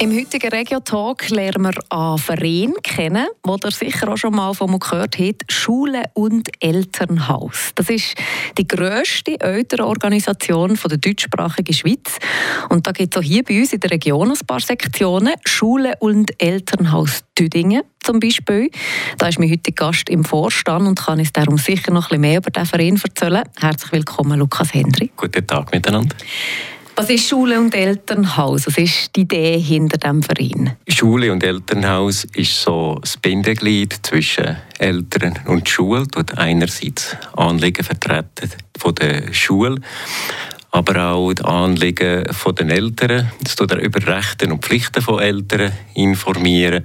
Im heutigen Regio-Talk lernen wir einen Verein kennen, wo ihr sicher auch schon mal von mir gehört habt, Schule und Elternhaus. Das ist die grösste Elternorganisation der deutschsprachigen Schweiz. Und da gibt es auch hier bei uns in der Region ein paar Sektionen. Schule und Elternhaus Tüdingen zum Beispiel. Da ist mein heutiger Gast im Vorstand und kann uns darum sicher noch ein bisschen mehr über diesen Verein erzählen. Herzlich willkommen, Lukas Hendry. Guten Tag miteinander. Was ist Schule und Elternhaus? Was ist die Idee hinter dem Verein? Schule und Elternhaus ist so das Bindeglied zwischen Eltern und Schule. Dort einerseits Anliegen vertreten von der Schule, aber auch die Anliegen von den Eltern. Es tut über Rechte und Pflichten von Eltern informieren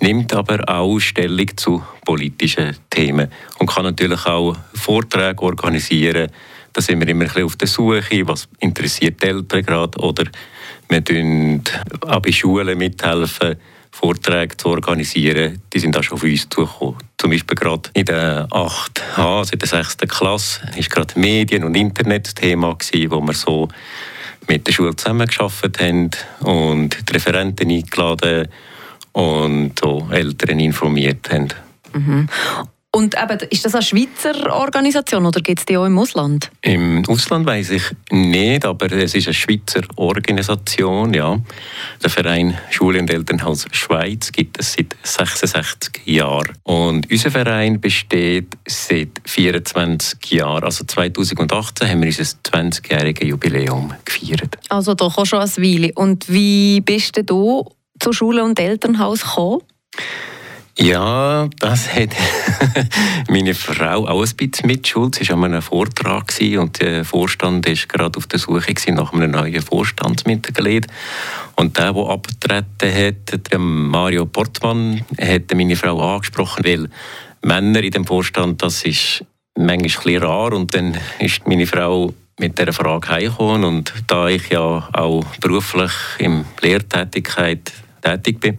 nimmt aber auch Stellung zu politischen Themen und kann natürlich auch Vorträge organisieren, da sind wir immer ein bisschen auf der Suche, was interessiert die Eltern gerade oder wir tun auch bei Schulen mithelfen, Vorträge zu organisieren. Die sind auch schon auf uns zugekommen. Zum Beispiel gerade in der 8H, also in der 6. Klasse, war gerade Medien und Internet das Thema, gewesen, wo wir so mit der Schule zusammengearbeitet haben und die Referenten eingeladen und so Eltern informiert haben. Mhm. Und eben, ist das eine Schweizer Organisation oder gibt es die auch im Ausland? Im Ausland weiß ich nicht, aber es ist eine Schweizer Organisation. Ja. Der Verein Schule und Elternhaus Schweiz gibt es seit 66 Jahren. Und unser Verein besteht seit 24 Jahren. Also 2018 haben wir unser 20-jähriges Jubiläum gefeiert. Also doch auch schon eine Weile. Und wie bist du zur Schule und Elternhaus gekommen? Ja, das hat meine Frau auch ein bisschen mitschuld. Sie war an einem Vortrag und der Vorstand war gerade auf der Suche nach einem neuen Vorstandsmitglied. Und der, der abgetreten hat, der Mario Portmann, hat meine Frau angesprochen, weil Männer in dem Vorstand, das ist manchmal ein bisschen rar. Und dann ist meine Frau mit dieser Frage heimgekommen. Und da ich ja auch beruflich in Lehrtätigkeit tätig bin,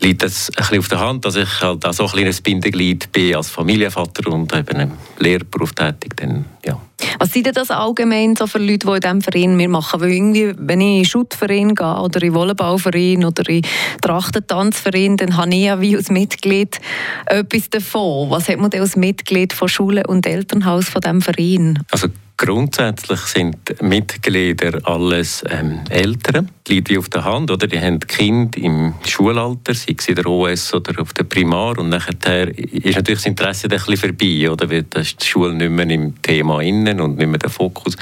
liegt es ein bisschen auf der Hand, dass ich halt auch so ein kleines Bindeglied bin als Familienvater und eben im Lehrberuf tätig. Dann, ja. Was sind denn das allgemein so für Leute, die in diesem Verein wir machen? Weil irgendwie, wenn ich in Schuttverein gehe oder in Volleyballverein oder in Trachtentanzverein, dann habe ich ja wie als Mitglied etwas davon. Was hat man denn als Mitglied von Schule und Elternhaus von diesem Verein? Also Grundsätzlich sind Mitglieder alles ähm, Eltern, die liegt wie auf der Hand, oder? Die haben Kind im Schulalter, sei es in der OS oder auf der Primar, und nachher ist natürlich das Interesse ein bisschen vorbei, oder? Weil da ist die Schule nicht mehr im Thema innen und nicht mehr der Fokus.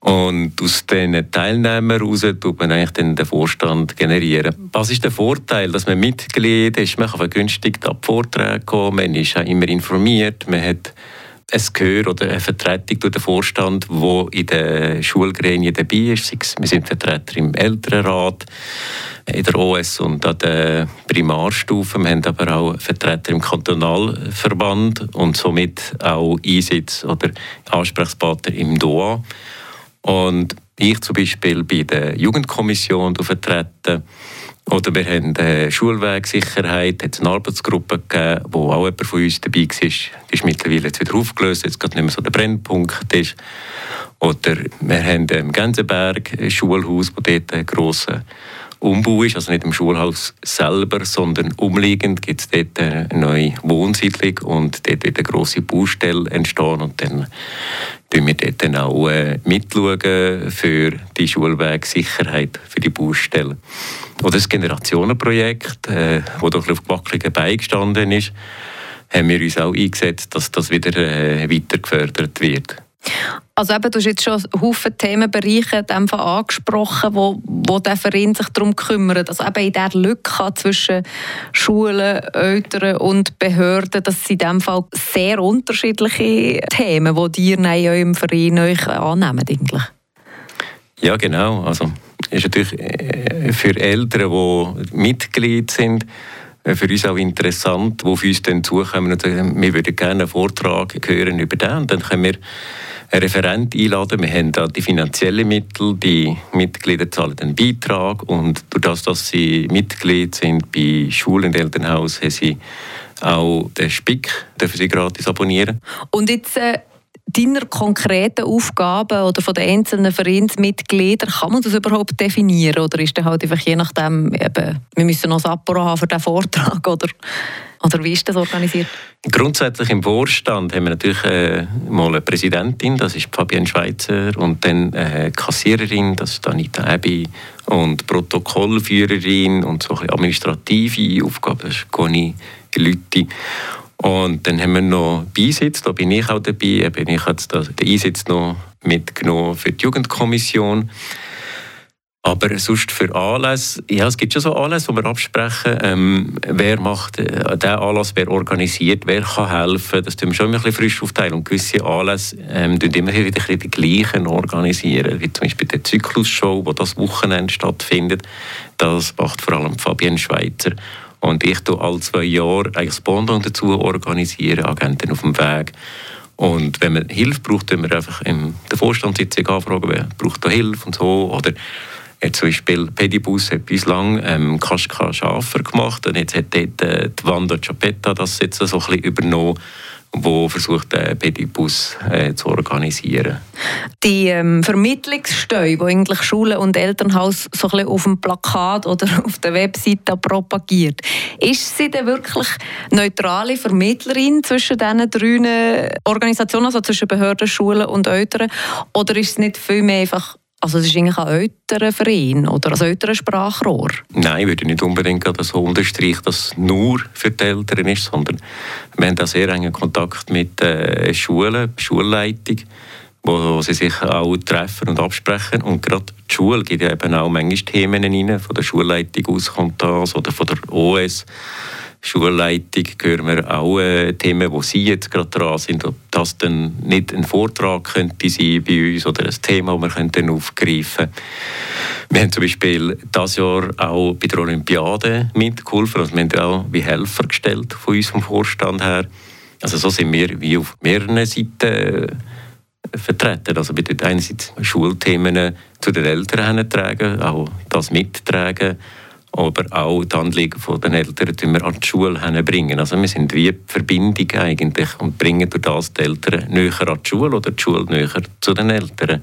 Und aus diesen Teilnehmern heraus tut man eigentlich dann den Vorstand generieren. Was ist der Vorteil, dass man Mitglied ist? Man kann vergünstigt ab Vorträge kommen, man ist auch immer informiert, man hat ein Gehör oder eine Vertretung durch den Vorstand, wo in den Schulgremien dabei ist. Wir sind Vertreter im Elternrat, in der OS und an der Primarstufe. Wir haben aber auch Vertreter im Kantonalverband und somit auch Einsitz oder Ansprechpartner im DOA. Und ich zum Beispiel bei der Jugendkommission vertreten oder wir haben äh, Schulwegsicherheit, hat eine Arbeitsgruppe gegeben, wo auch jemand von uns dabei war. Die ist mittlerweile jetzt wieder aufgelöst, jetzt gerade nicht mehr so der Brennpunkt ist. Oder wir haben im Gänseberg ein Schulhaus, wo dort ein grosser Umbau ist, also nicht im Schulhaus selber, sondern umliegend gibt es dort eine neue Wohnsiedlung und dort wird eine grosse Baustelle entstehen und dann schauen wir dort dann auch äh, mitschauen für die Schulwegsicherheit für die Baustelle. Oder das Generationenprojekt, äh, das doch auf wackeligen Beinen gestanden ist, haben wir uns auch eingesetzt, dass das wieder äh, weiter gefördert wird. Also eben, du hast jetzt schon Haufen Themenbereiche angesprochen, wo, wo der Verein sich darum kümmert. Also eben in dieser Lücke zwischen Schulen, Eltern und Behörden, das sind in diesem Fall sehr unterschiedliche Themen, die ihr in eurem Verein euch annehmen eigentlich. Ja, genau. Also ist natürlich äh, für Eltern, die Mitglied sind, für uns auch interessant, wo für uns dann zukommen und sagen, wir würden gerne einen Vortrag hören über den. Und dann können wir einen Referent einladen. Wir haben da die finanziellen Mittel, die Mitglieder zahlen einen Beitrag und durch das, dass sie Mitglied sind bei Schulen und Elternhaus, haben sie auch den Spick, dürfen sie gratis abonnieren. Und jetzt äh deiner konkreten Aufgaben oder von den einzelnen Vereinsmitgliedern, kann man das überhaupt definieren? Oder ist das halt einfach je nachdem, eben, wir müssen noch Sapporo haben für diesen Vortrag oder, oder wie ist das organisiert? Grundsätzlich im Vorstand haben wir natürlich äh, mal eine Präsidentin, das ist Fabienne Schweizer, und dann eine Kassiererin, das ist Anita Ebi, und Protokollführerin und so ein administrative Aufgaben, das ist Conny Lütti. Und dann haben wir noch Beisitz, da bin ich auch dabei. Bin ich jetzt den Einsitz noch mitgenommen für die Jugendkommission. Aber sonst für Anlässe, ja, es gibt schon so Anlässe, die wir absprechen. Ähm, wer macht äh, den Anlass, wer organisiert, wer kann helfen. Das tun wir schon ein bisschen frisch aufteilen. Und gewisse Anlässe ähm, immer wieder die gleichen organisieren. Wie zum Beispiel die Zyklusshow, die das Wochenende stattfindet. Das macht vor allem Fabienne Schweizer. Und ich tue alle zwei Jahre eigentlich das Bondon dazu organisieren, Agenten auf dem Weg. Und wenn man Hilfe braucht, dann wir einfach in der Vorstandssitzung anfragen, wer braucht da Hilfe und so. Oder jetzt zum Beispiel Pedibus hat bislang ähm, Kaschka Schafer gemacht und jetzt hat dort äh, die Wanda Ciapetta das jetzt so ein bisschen übernommen wo versucht, den Pedibus äh, zu organisieren. Die ähm, Vermittlungssteuer, die eigentlich Schule und Elternhaus so ein auf dem Plakat oder auf der Webseite propagiert, ist sie denn wirklich neutrale Vermittlerin zwischen diesen drei Organisationen, also zwischen Behörden, Schulen und Eltern, oder ist es nicht vielmehr einfach also es ist eigentlich ein älterer Verein oder ein älterer Sprachrohr? Nein, ich würde nicht unbedingt so unterstreichen, dass es nur für die Eltern ist, sondern wir haben da sehr engen Kontakt mit äh, Schulen, Schulleitung, wo sie sich auch treffen und absprechen. Und gerade die Schule gibt ja eben auch manchmal Themen rein. Von der Schulleitung aus kommt das oder von der OS. Schulleitung hören wir auch äh, Themen, wo Sie jetzt gerade dran sind, ob das dann nicht ein Vortrag könnte sein bei uns oder ein Thema, das wir könnten aufgreifen Wir haben zum Beispiel dieses Jahr auch bei der Olympiade mitgeholfen, also wir haben auch wie Helfer gestellt von unserem Vorstand her. Also so sind wir wie auf mehreren Seiten äh, vertreten. Also wir einerseits Schulthemen zu den Eltern tragen, auch das mittragen aber auch die Anliegen der Eltern wir an die Schule bringen. Also wir sind wie die Verbindung eigentlich und bringen durch das die Eltern näher an die Schule oder die Schule näher zu den Eltern.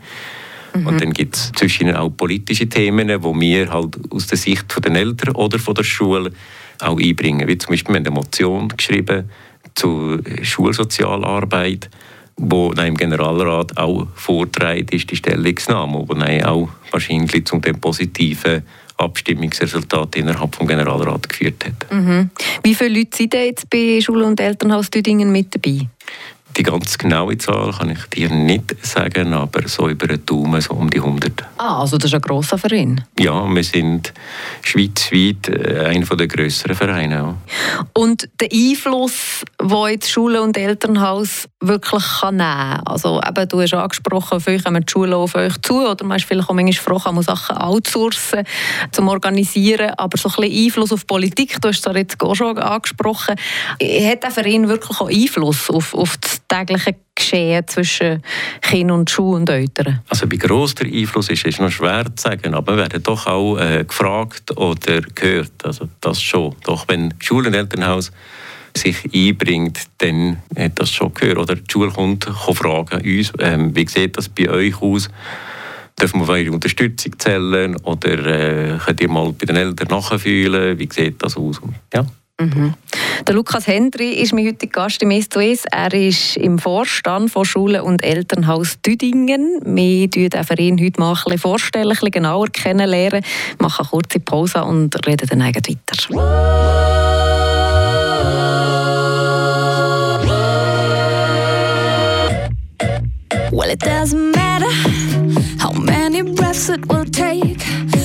Mhm. Und dann gibt es zwischen auch politische Themen, die wir halt aus der Sicht der Eltern oder von der Schule auch einbringen. Wie zum Beispiel wir haben eine Motion geschrieben zur Schulsozialarbeit, wo im Generalrat auch vorträgt ist die Stellungnahme, wo auch wahrscheinlich zu dem positiven Abstimmungsresultat innerhalb des Generalrats geführt hat. Mhm. Wie viele Leute sind jetzt bei Schule- und Elternhaus Düdingen mit dabei? Die ganz genaue Zahl kann ich dir nicht sagen, aber so über den Daumen so um die 100. Ah, also das ist ein grosser Verein? Ja, wir sind schweizweit äh, einer der grösseren Vereine. Und der Einfluss, den jetzt Schule und Elternhaus wirklich kann nehmen kann, also eben, du hast angesprochen, vielleicht kommen die Schulen auf euch zu oder man ist vielleicht auch manchmal froh, kann man Sachen outsourcen, zum Organisieren, aber so ein bisschen Einfluss auf Politik, du hast es jetzt auch schon angesprochen, hat der Verein wirklich auch Einfluss auf, auf das tägliche Geschehen zwischen Kind und Schule und Eltern? Also wie gross der Einfluss ist, ist noch schwer zu sagen, aber wir werden doch auch äh, gefragt oder gehört, also das schon. Doch wenn Schule und Elternhaus sich einbringt, dann hat das schon gehört. Oder die Schule kommt, kann fragen uns, ähm, wie sieht das bei euch aus? Dürfen wir auf eure Unterstützung zählen? Oder äh, könnt ihr mal bei den Eltern nachfühlen, wie sieht das aus? Ja. Mhm. Der Lukas Hendry ist mein heutiger Gast im S2S. Er ist im Vorstand von Schule- und Elternhaus Düdingen. Wir stellen Verein heute mal ein bisschen vorstellen, ein bisschen genauer kennenlernen, machen eine kurze Pause und reden dann weiter. Well, it doesn't matter how many breaths it will take,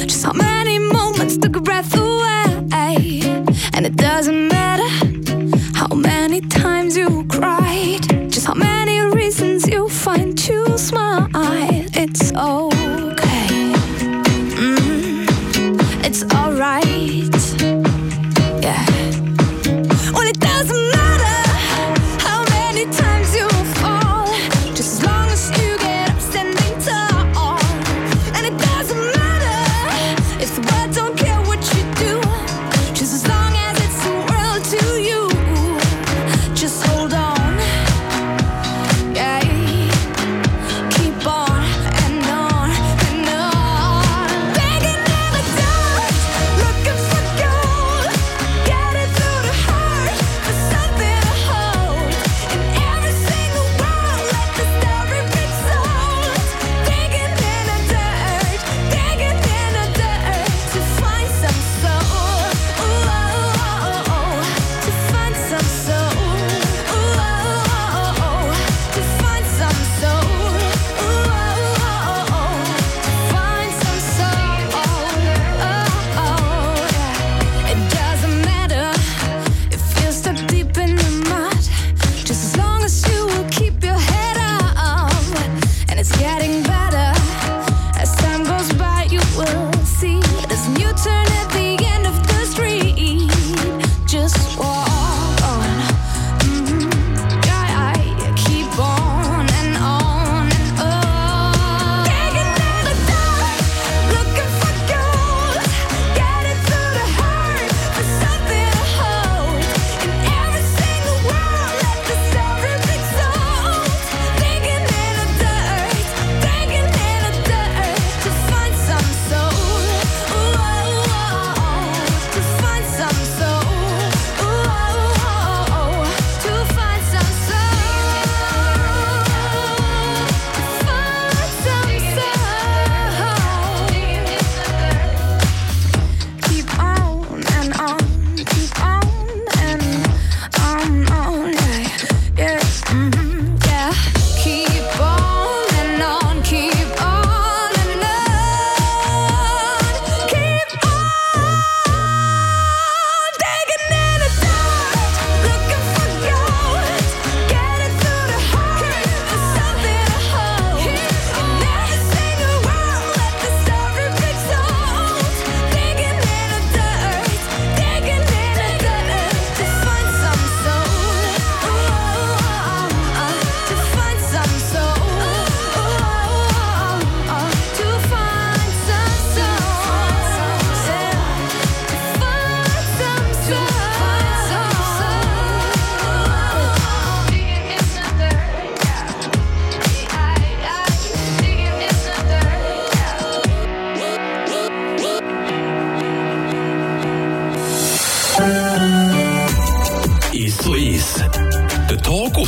just how many moments a breath away. And it doesn't matter how many times you cried, just how many reasons you find to smile. It's okay,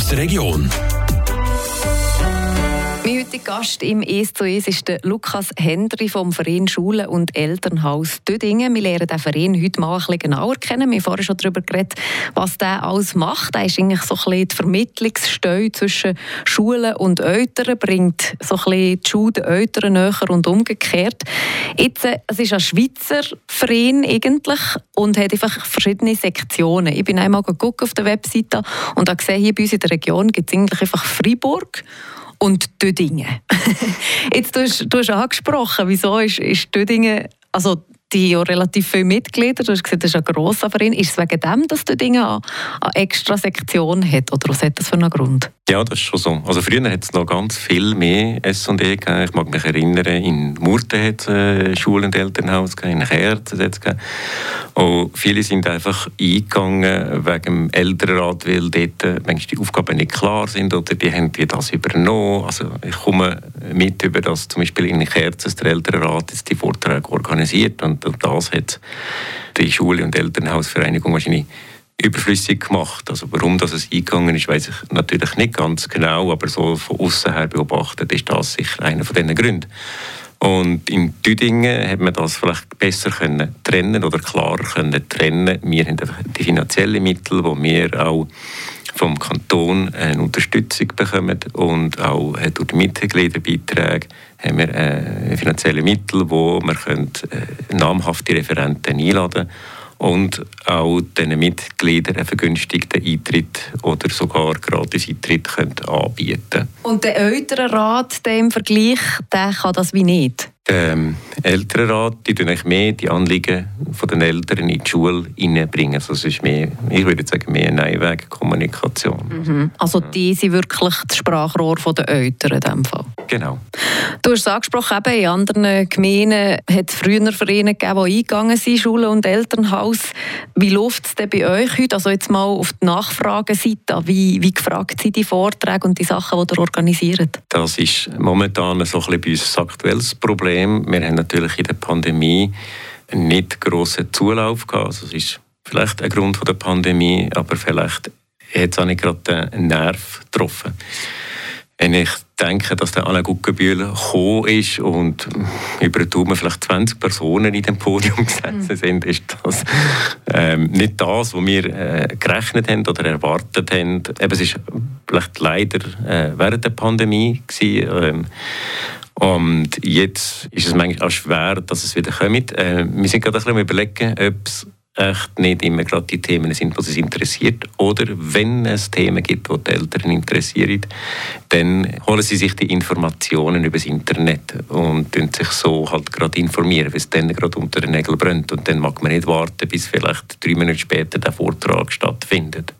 aus der Region. Mein Gast im «Es zu Es» ist der Lukas Hendry vom Verein Schule und Elternhaus Dödingen. Wir lernen den Verein heute mal ein bisschen genauer kennen. Wir haben vorhin schon darüber geredet, was der alles macht. Er ist eigentlich so ein bisschen die Vermittlungsstelle zwischen Schulen und Eltern, bringt so ein bisschen die Schule den Eltern näher und umgekehrt. Jetzt, äh, es ist ein Schweizer Verein eigentlich und hat einfach verschiedene Sektionen. Ich bin einmal auf der Webseite und habe gesehen, hier bei uns in der Region gibt es eigentlich einfach Freiburg und Dödingen. Jetzt, du hast, du hast angesprochen, wieso ist, ist Dödingen, also die ja relativ viele Mitglieder, du hast gesagt, das ist ein grosser Verein. Ist es wegen dem, dass Dödingen eine, eine extra Sektion hat oder was hat das für einen Grund? Ja, das ist schon so. Also früher hat es noch ganz viel mehr S&E gegeben. Ich mag mich erinnern, in Murten hat es äh, Schule- und Elternhaus gegeben, in Kerz hat es. Und viele sind einfach eingegangen wegen dem Elternrat, weil dort äh, manchmal die Aufgaben nicht klar sind oder die haben die das übernommen. Also ich komme mit über das zum Beispiel in Kerz der Elternrat jetzt die Vorträge organisiert und das hat die Schule- und Elternhausvereinigung wahrscheinlich überflüssig gemacht. Also warum das eingegangen ist, weiß ich natürlich nicht ganz genau, aber so von außen her beobachtet ist das sicher einer von diesen Gründen. Und in Tüdingen hat man das vielleicht besser können trennen oder klarer können trennen. Wir haben die finanziellen Mittel, wo wir auch vom Kanton eine Unterstützung bekommen und auch äh, durch die Mitgliederbeiträge haben wir äh, finanzielle Mittel, wo wir äh, namhafte Referenten einladen können und auch den Mitgliedern einen vergünstigten Eintritt oder sogar gratis Eintritt können anbieten Und der Elternrat der im Vergleich, der kann das wie nicht? Der ähm, Elternrat die tun mehr die Anliegen der Eltern in die Schule hineinbringen. Also es ist mehr, ich würde sagen, mehr eine Einwegkommunikation. Mhm. Also die sind wirklich das Sprachrohr der Eltern in diesem Fall? Genau. Du hast es angesprochen, eben in anderen Gemeinden hat es früher Vereine gegeben, die eingegangen sind, Schule und Elternhaus. Wie läuft es denn bei euch heute? Also jetzt mal auf die Nachfrageseite. Wie, wie gefragt sind die Vorträge und die Sachen, die ihr organisiert? Das ist momentan so ein bisschen bei uns ein aktuelles Problem. Wir haben natürlich in der Pandemie nicht grossen Zulauf gehabt. Also das ist vielleicht ein Grund der Pandemie, aber vielleicht hat es auch nicht gerade den Nerv getroffen. Wenn ich denke, dass der Alain Guggenbühl gekommen ist und über den vielleicht 20 Personen in dem Podium gesessen mhm. sind, ist das ähm, nicht das, was wir äh, gerechnet haben oder erwartet haben. Eben, es ist vielleicht leider äh, während der Pandemie gewesen, ähm, und jetzt ist es manchmal auch schwer, dass es wieder kommt. Äh, wir sind gerade ein bisschen überlegen, ob es echt nicht immer gerade die Themen sind, die sie interessiert. Oder wenn es Themen gibt, die die Eltern interessieren, dann holen sie sich die Informationen über das Internet und sich so halt gerade informieren, weil es dann gerade unter den Nägeln brennt. Und dann mag man nicht warten, bis vielleicht drei Minuten später der Vortrag stattfindet.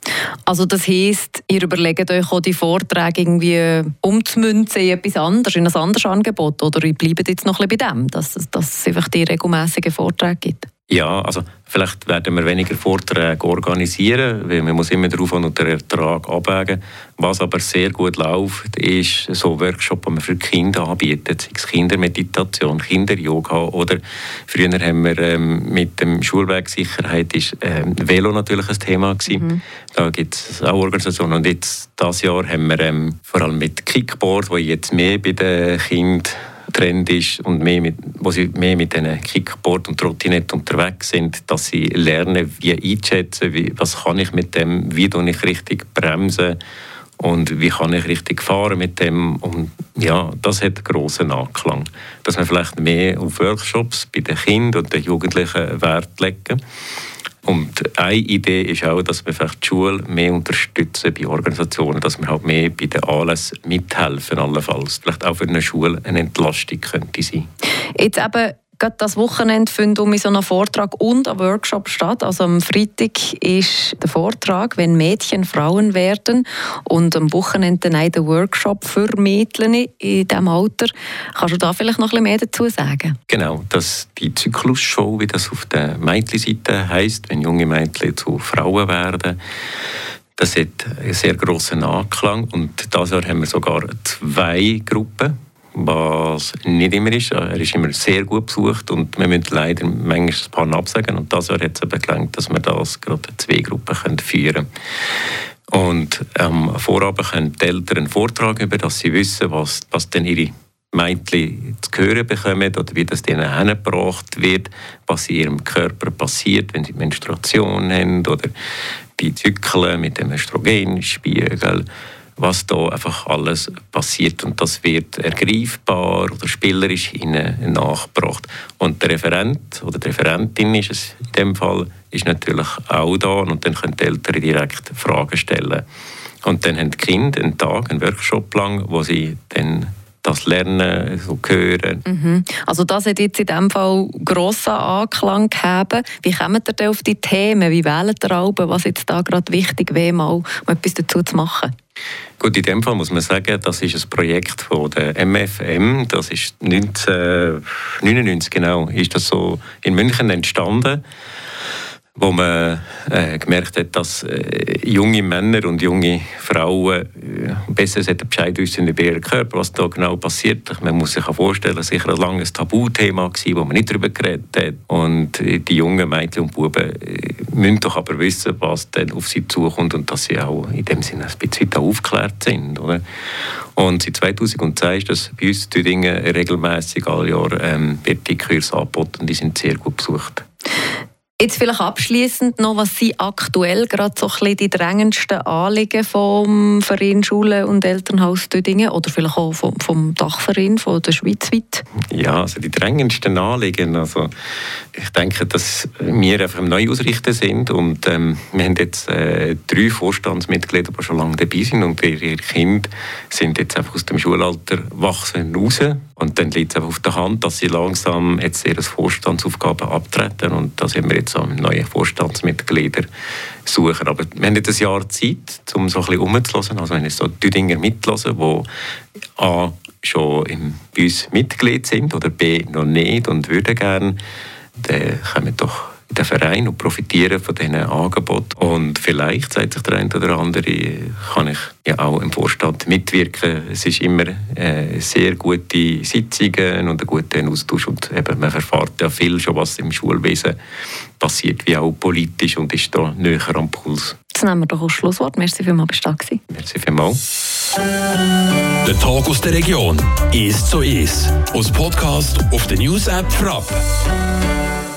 Also das heisst, ihr überlegt euch auch die Vorträge irgendwie umzumünzen in etwas anderes, in ein anderes Angebot? Oder ihr bleibt jetzt noch ein bisschen bei dem, dass, dass es einfach die regelmäßigen Vorträge gibt? Ja, also vielleicht werden wir weniger Vorträge organisieren, weil man muss immer darauf und den Ertrag abwägen. Was aber sehr gut läuft, ist so Workshop, die man für Kinder anbietet, sei es Kindermeditation, Kinderyoga oder früher haben wir ähm, mit dem Schulweg Sicherheit ist ähm, Velo natürlich ein Thema gewesen. Mhm. Da gibt es auch Organisationen und jetzt dieses Jahr haben wir ähm, vor allem mit Kickboard, wo jetzt mehr bei den Kindern Trend ist und mehr mit, wo sie mehr mit diesen Kickboard und Trottinett unterwegs sind, dass sie lernen, wie einschätzen, wie, was kann ich mit dem, wie kann ich richtig bremsen und wie kann ich richtig fahren mit dem und ja, das hat einen grossen Anklang, dass man vielleicht mehr auf Workshops bei den Kindern und den Jugendlichen Wert legen und eine Idee ist auch, dass wir vielleicht die Schule mehr unterstützen bei Organisationen, dass wir halt mehr bei den Anlässen mithelfen, allenfalls. Vielleicht auch für eine Schule eine Entlastung könnte sein. Jetzt eben Gerade das Wochenende findet um so einen Vortrag und ein Workshop statt. Also am Freitag ist der Vortrag, wenn Mädchen Frauen werden und am Wochenende dann der Workshop für Mädchen in diesem Alter. Kannst du da vielleicht noch ein bisschen mehr dazu sagen? Genau, dass die Zyklusshow, wie das auf der Mädchenseite heisst, wenn junge Mädchen zu Frauen werden, das hat einen sehr grossen Anklang und dieses Jahr haben wir sogar zwei Gruppen was nicht immer ist. Er ist immer sehr gut besucht und wir müssen leider manchmal ein paar absagen. Und das Jahr hat es eben gelangt, dass wir das gerade zwei Gruppen führen können. Und am Vorabend können die Eltern einen Vortrag über, dass sie wissen, was, was denn ihre Mädchen zu hören bekommen oder wie das denen hingebracht wird, was in ihrem Körper passiert, wenn sie Menstruation haben oder die Zyklen mit dem Östrogenspiegel, was da einfach alles passiert und das wird ergreifbar oder spielerisch ihnen nachgebracht. Und der Referent oder die Referentin ist es in dem Fall ist natürlich auch da und dann können die Eltern direkt Fragen stellen. Und dann haben die Kinder einen Tag, einen Workshop lang, wo sie dann das Lernen so hören. Mhm. Also das hat jetzt in diesem Fall grossen Anklang gegeben. Wie kommt ihr denn auf die Themen? Wie wählt ihr Alben, was jetzt da gerade wichtig wäre, mal um etwas dazu zu machen? Gut, in dem Fall muss man sagen, das ist ein Projekt von der MFM. Das ist 1999 genau, ist das so in München entstanden wo man äh, gemerkt hat, dass äh, junge Männer und junge Frauen äh, besser Bescheid wissen über ihren Körper, was da genau passiert. Man muss sich vorstellen, dass sicher ein langes Tabuthema war, wo man nicht darüber geredet hat. Und äh, die jungen Mädchen und Buben äh, müssen doch aber wissen, was dann auf sie zukommt und dass sie auch in dem Sinne ein bisschen aufgeklärt sind. Oder? Und seit 2010 ist das bei uns in Dingen regelmäßig alle Jahre ähm, wird die Kurse angeboten und die sind sehr gut besucht. Jetzt vielleicht abschließend noch, was sind aktuell gerade so ein bisschen die drängendsten Anliegen vom Verein Schule und Elternhaus Dödingen oder vielleicht auch vom, vom Dachverein von der Schweizweit? Ja, also die drängendsten Anliegen, also ich denke, dass wir einfach im Neuausrichten sind und ähm, wir haben jetzt äh, drei Vorstandsmitglieder, die schon lange dabei sind und ihre Kinder sind jetzt einfach aus dem Schulalter wachsen raus und dann liegt es einfach auf der Hand, dass sie langsam jetzt ihre Vorstandsaufgaben abtreten und da sind wir jetzt am neuen Vorstandsmitglieder suchen. Aber wir haben jetzt ein Jahr Zeit, um so ein bisschen. Also wenn jetzt so Düdinger mithören, die A schon bei uns Mitglied sind oder B noch nicht und würden gerne, dann kommen doch in den Verein und profitieren von diesen Angeboten. Und vielleicht, sagt sich der eine oder andere, kann ich ja auch im Vorstand mitwirken. Es ist immer äh, sehr gute Sitzungen und ein guter Austausch und eben, man erfährt ja viel schon, was im Schulwesen passiert, wie auch politisch und ist da näher am Puls. Jetzt nehmen wir doch als Schlusswort. Merci vielmals, bist du da Merci vielmals. Der Tag aus der Region ist so ist. Aus Podcast auf der News App Frapp.